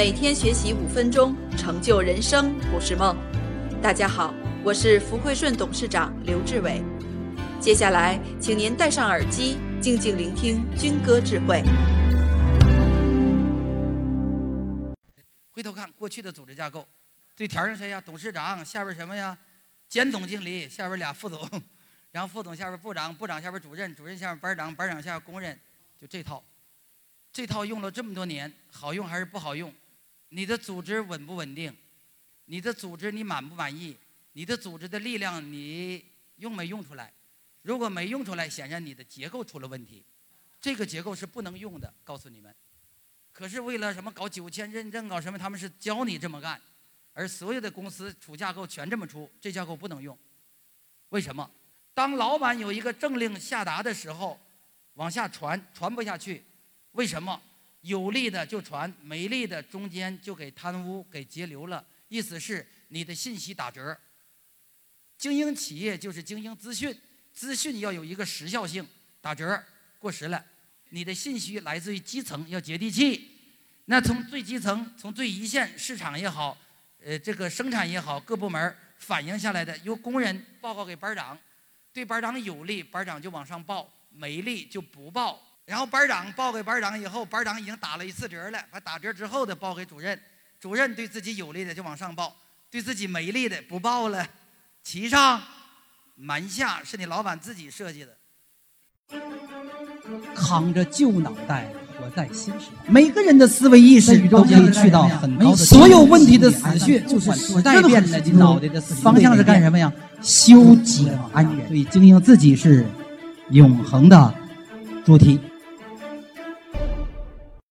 每天学习五分钟，成就人生不是梦。大家好，我是福汇顺董事长刘志伟。接下来，请您戴上耳机，静静聆听军歌智慧。回头看过去的组织架构，对条上谁呀？董事长下边什么呀？兼总经理下边俩副总，然后副总下边部长，部长下边主任，主任下边班长，班长下边工人，就这套。这套用了这么多年，好用还是不好用？你的组织稳不稳定？你的组织你满不满意？你的组织的力量你用没用出来？如果没用出来，显然你的结构出了问题。这个结构是不能用的，告诉你们。可是为了什么搞九千认证，搞什么？他们是教你这么干，而所有的公司出架构全这么出，这架构不能用。为什么？当老板有一个政令下达的时候，往下传传不下去，为什么？有利的就传，没利的中间就给贪污给截留了。意思是你的信息打折。经营企业就是经营资讯，资讯要有一个时效性，打折过时了。你的信息来自于基层，要接地气。那从最基层，从最一线市场也好，呃，这个生产也好，各部门反映下来的，由工人报告给班长，对班长有利，班长就往上报；没利就不报。然后班长报给班长以后，班长已经打了一次折了，把打折之后的报给主任，主任对自己有利的就往上报，对自己没利的不报了。其上瞒下是你老板自己设计的。扛着旧脑袋活在新时代，每个人的思维意识都可以去到很高的。所有问题的死穴就是时代变了，脑袋的方向是干什么呀？修己安人。所以经营自己是永恒的主题。